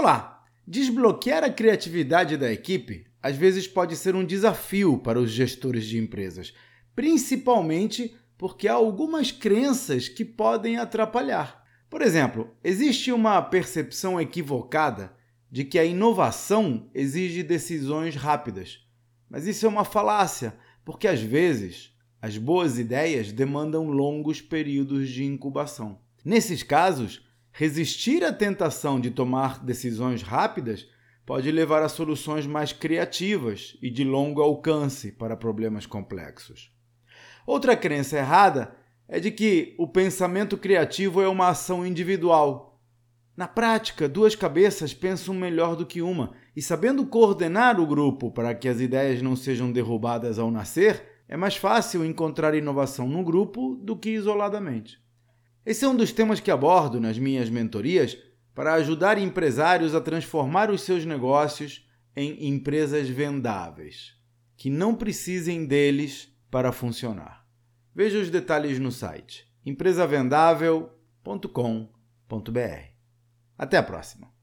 Olá! Desbloquear a criatividade da equipe às vezes pode ser um desafio para os gestores de empresas, principalmente porque há algumas crenças que podem atrapalhar. Por exemplo, existe uma percepção equivocada de que a inovação exige decisões rápidas. Mas isso é uma falácia, porque às vezes as boas ideias demandam longos períodos de incubação. Nesses casos, resistir à tentação de tomar decisões rápidas pode levar a soluções mais criativas e de longo alcance para problemas complexos. Outra crença errada é de que o pensamento criativo é uma ação individual. Na prática, duas cabeças pensam melhor do que uma, e sabendo coordenar o grupo para que as ideias não sejam derrubadas ao nascer, é mais fácil encontrar inovação no grupo do que isoladamente. Esse é um dos temas que abordo nas minhas mentorias para ajudar empresários a transformar os seus negócios em empresas vendáveis, que não precisem deles para funcionar. Veja os detalhes no site empresavendável.com.br. Até a próxima!